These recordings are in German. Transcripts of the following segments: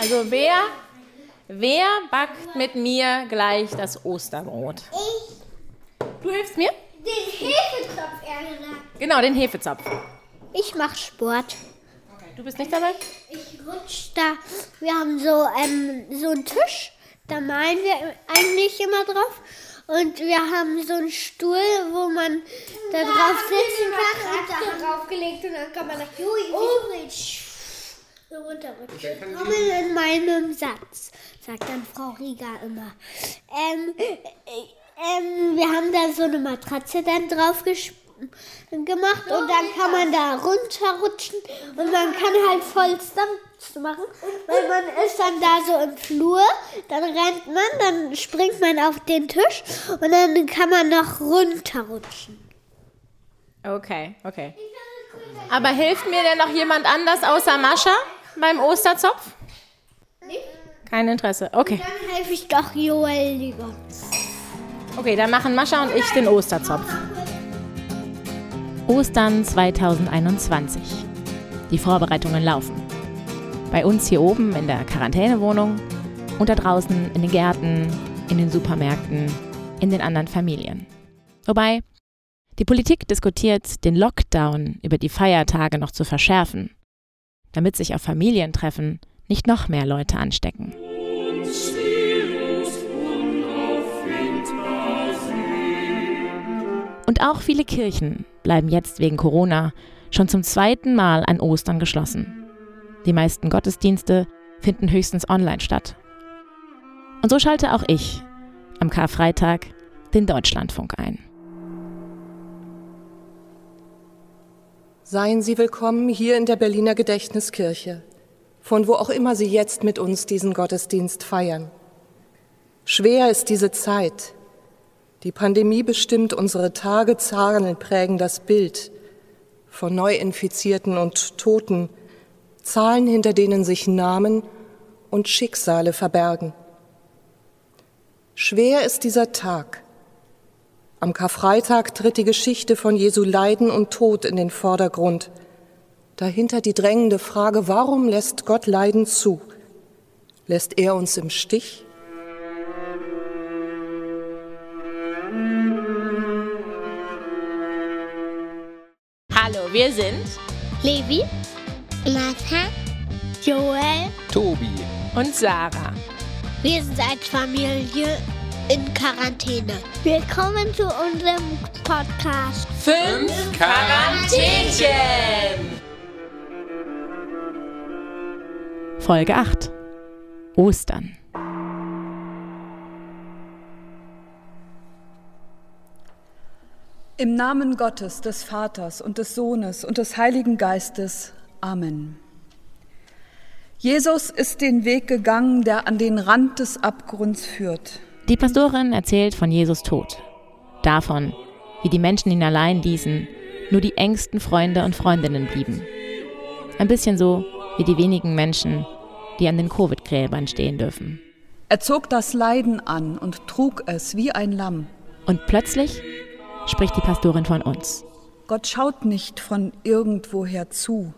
Also wer, wer backt mit mir gleich das Osterbrot? Ich. Du hilfst mir? Den Hefezopf, eher gesagt. Genau, den Hefezopf. Ich mach Sport. Du bist nicht dabei? Ich rutsch da. Wir haben so, ähm, so einen Tisch, da malen wir eigentlich immer drauf. Und wir haben so einen Stuhl, wo man da drauf sitzen kann. Und da draufgelegt und dann kann man da oben so runterrutschen. Kommen in meinem Satz, sagt dann Frau Rieger immer. Ähm, äh, ähm, wir haben da so eine Matratze dann drauf gemacht und dann kann man da runterrutschen und man kann halt voll Stunts machen, weil man ist dann da so im Flur, dann rennt man, dann springt man auf den Tisch und dann kann man noch runterrutschen. Okay, okay. Aber hilft mir denn noch jemand anders außer Mascha beim Osterzopf? Kein Interesse. Okay. Dann helfe ich doch Joel lieber. Okay, dann machen Mascha und ich den Osterzopf. Ostern 2021. Die Vorbereitungen laufen. Bei uns hier oben in der Quarantänewohnung und da draußen in den Gärten, in den Supermärkten, in den anderen Familien. Wobei, die Politik diskutiert, den Lockdown über die Feiertage noch zu verschärfen, damit sich auf Familientreffen nicht noch mehr Leute anstecken. Und auch viele Kirchen bleiben jetzt wegen Corona schon zum zweiten Mal an Ostern geschlossen. Die meisten Gottesdienste finden höchstens online statt. Und so schalte auch ich am Karfreitag den Deutschlandfunk ein. Seien Sie willkommen hier in der Berliner Gedächtniskirche, von wo auch immer Sie jetzt mit uns diesen Gottesdienst feiern. Schwer ist diese Zeit, die Pandemie bestimmt unsere Tage, Zahlen prägen das Bild von Neuinfizierten und Toten, Zahlen, hinter denen sich Namen und Schicksale verbergen. Schwer ist dieser Tag. Am Karfreitag tritt die Geschichte von Jesu Leiden und Tod in den Vordergrund. Dahinter die drängende Frage, warum lässt Gott Leiden zu? Lässt er uns im Stich? Hallo, wir sind Levi, Martha, Joel Tobi. und Sarah. Wir sind als Familie in Quarantäne. Willkommen zu unserem Podcast. Fünf Quarantänchen! Folge 8. Ostern. Im Namen Gottes, des Vaters und des Sohnes und des Heiligen Geistes. Amen. Jesus ist den Weg gegangen, der an den Rand des Abgrunds führt. Die Pastorin erzählt von Jesus Tod. Davon, wie die Menschen ihn allein ließen, nur die engsten Freunde und Freundinnen blieben. Ein bisschen so wie die wenigen Menschen, die an den Covid-Gräbern stehen dürfen. Er zog das Leiden an und trug es wie ein Lamm. Und plötzlich spricht die Pastorin von uns. Gott schaut nicht von irgendwoher zu.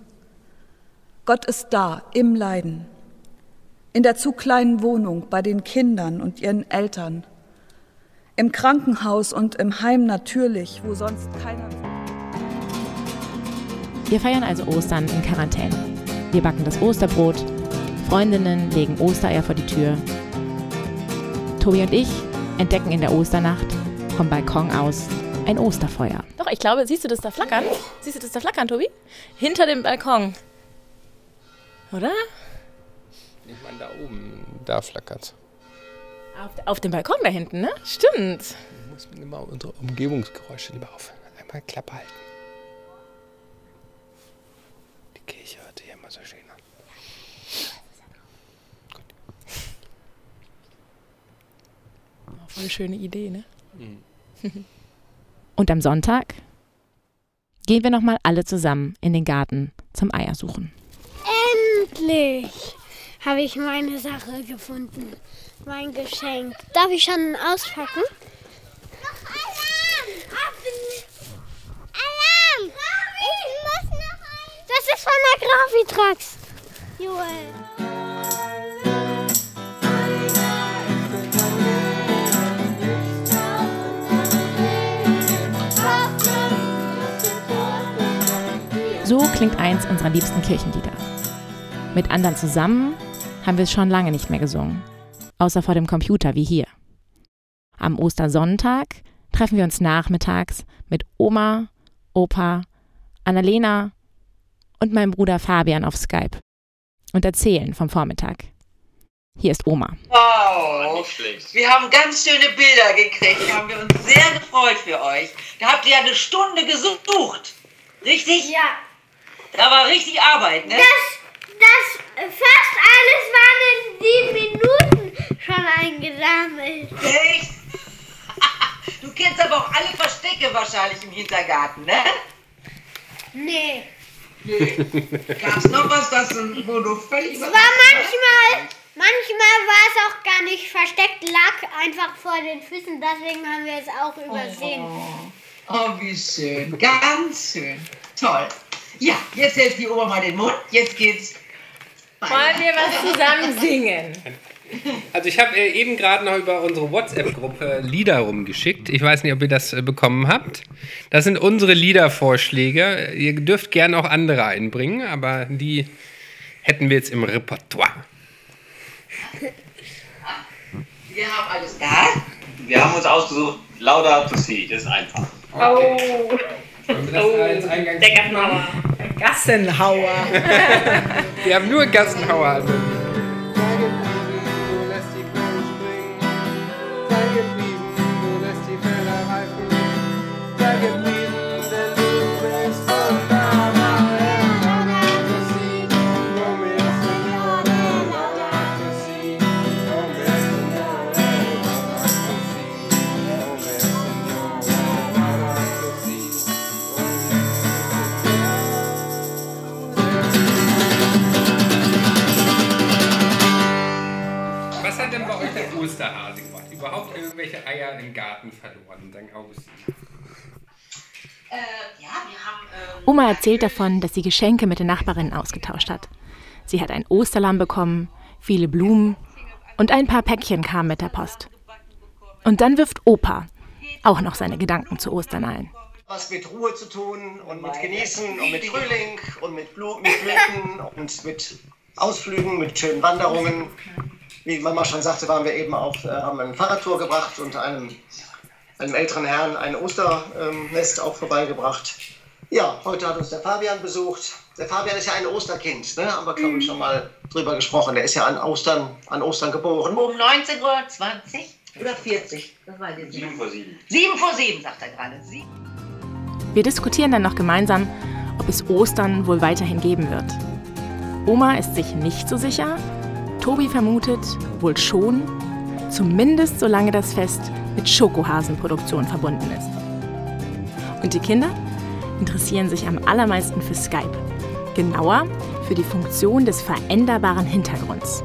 Gott ist da im Leiden, in der zu kleinen Wohnung bei den Kindern und ihren Eltern, im Krankenhaus und im Heim natürlich, wo sonst keiner. Wir feiern also Ostern in Quarantäne. Wir backen das Osterbrot, Freundinnen legen Ostereier vor die Tür. Tobi und ich entdecken in der Osternacht vom Balkon aus ein Osterfeuer. Doch, ich glaube, siehst du das da flackern? Siehst du das da flackern, Tobi? Hinter dem Balkon. Oder? Ich meine, da oben, da flackert. Auf, auf dem Balkon da hinten, ne? Stimmt. Muss man immer unsere Umgebungsgeräusche lieber auf. Einmal Klappe halten. Die Kirche hört sich immer so schön an. Voll schöne Idee, ne? Und am Sonntag gehen wir nochmal alle zusammen in den Garten zum Eiersuchen. Endlich habe ich meine Sache gefunden. Mein Geschenk. Darf ich schon auspacken? Noch Alarm! Alarm! Ich muss noch ein. Das ist von der Grafitrax. Joel. So klingt eins unserer liebsten Kirchenlieder. Mit anderen zusammen haben wir es schon lange nicht mehr gesungen, außer vor dem Computer wie hier. Am Ostersonntag treffen wir uns nachmittags mit Oma, Opa, Annalena und meinem Bruder Fabian auf Skype und erzählen vom Vormittag. Hier ist Oma. Wow, wir haben ganz schöne Bilder gekriegt, da haben wir uns sehr gefreut für euch. Da habt ihr ja eine Stunde gesucht, richtig? Ja. Da war richtig Arbeit, ne? Das, das fast alles waren in sieben Minuten schon eingesammelt. Echt? Du kennst aber auch alle Verstecke wahrscheinlich im Hintergarten, ne? Nee. Gab's noch was, das, wo du völlig... Es war manchmal, manchmal war es auch gar nicht versteckt, lag einfach vor den Füßen, deswegen haben wir es auch übersehen. Oh, wie schön. Ganz schön. Toll. Ja, jetzt hält die Oma mal den Mund. Jetzt geht's. Wollen wir was zusammen singen? Also ich habe äh, eben gerade noch über unsere WhatsApp-Gruppe Lieder rumgeschickt. Ich weiß nicht, ob ihr das äh, bekommen habt. Das sind unsere Liedervorschläge. Ihr dürft gerne auch andere einbringen, aber die hätten wir jetzt im Repertoire. Wir haben alles da. Wir haben uns ausgesucht, Laudato Si, das ist einfach. Oh, Das als Eingangs der Gassenhauer. Gassenhauer. Wir haben nur Gassenhauer. Augustin? Äh, ja, wir haben. Ähm, Oma erzählt davon, dass sie Geschenke mit den Nachbarinnen ausgetauscht hat. Sie hat ein Osterlamm bekommen, viele Blumen und ein paar Päckchen kamen mit der Post. Und dann wirft Opa auch noch seine Gedanken zu Ostern ein. was mit Ruhe zu tun und mit Genießen und mit Frühling und mit, Blu mit Blüten und mit Ausflügen, mit schönen Wanderungen. Wie Mama schon sagte, waren wir eben auf, äh, haben eine Fahrradtour gebracht und einem, einem älteren Herrn ein Osternest auch vorbeigebracht. Ja, heute hat uns der Fabian besucht. Der Fabian ist ja ein Osterkind, ne? haben wir glaube ich schon mal drüber gesprochen. Der ist ja an Ostern, an Ostern geboren. um 19 Uhr 20 oder 40? Das nicht. 7 vor 7. 7 vor 7, sagt er gerade. Sie Wir diskutieren dann noch gemeinsam, ob es Ostern wohl weiterhin geben wird. Oma ist sich nicht so sicher. Tobi vermutet wohl schon, zumindest solange das Fest mit Schokohasenproduktion verbunden ist. Und die Kinder interessieren sich am allermeisten für Skype. Genauer für die Funktion des veränderbaren Hintergrunds.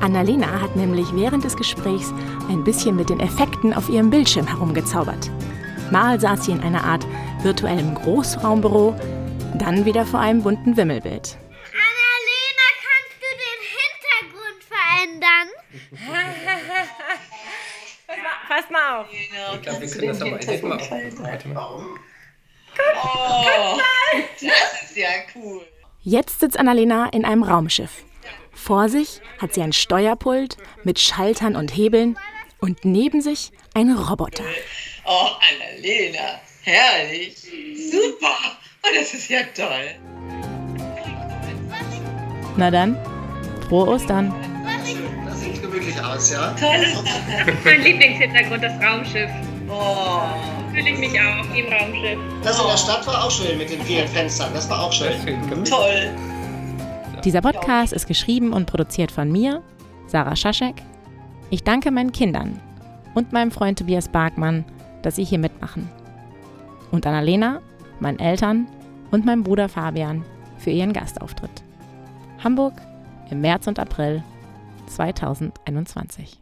Annalena hat nämlich während des Gesprächs ein bisschen mit den Effekten auf ihrem Bildschirm herumgezaubert. Mal saß sie in einer Art virtuellem Großraumbüro, dann wieder vor einem bunten Wimmelbild. Annalena, kannst du den Hintergrund verändern? Pass mal auf. Ich glaube, wir können das aber echt mal. Warte mal. Warum? Oh, das ist ja cool. Jetzt sitzt Annalena in einem Raumschiff. Vor sich hat sie ein Steuerpult mit Schaltern und Hebeln und neben sich einen Roboter. Oh, Annalena, herrlich. Super. Oh, das ist ja toll. Na dann, frohe Ostern. Aus, ja? Tolles Mein Lieblingshintergrund, das Raumschiff. Oh, Fühle ich mich auch im Raumschiff. Das in der Stadt war auch schön mit den vielen Fenstern. Das war auch schön. toll. Dieser Podcast ist geschrieben und produziert von mir, Sarah Schaschek. Ich danke meinen Kindern und meinem Freund Tobias Barkmann, dass sie hier mitmachen. Und Annalena, meinen Eltern und meinem Bruder Fabian für ihren Gastauftritt. Hamburg im März und April 2021.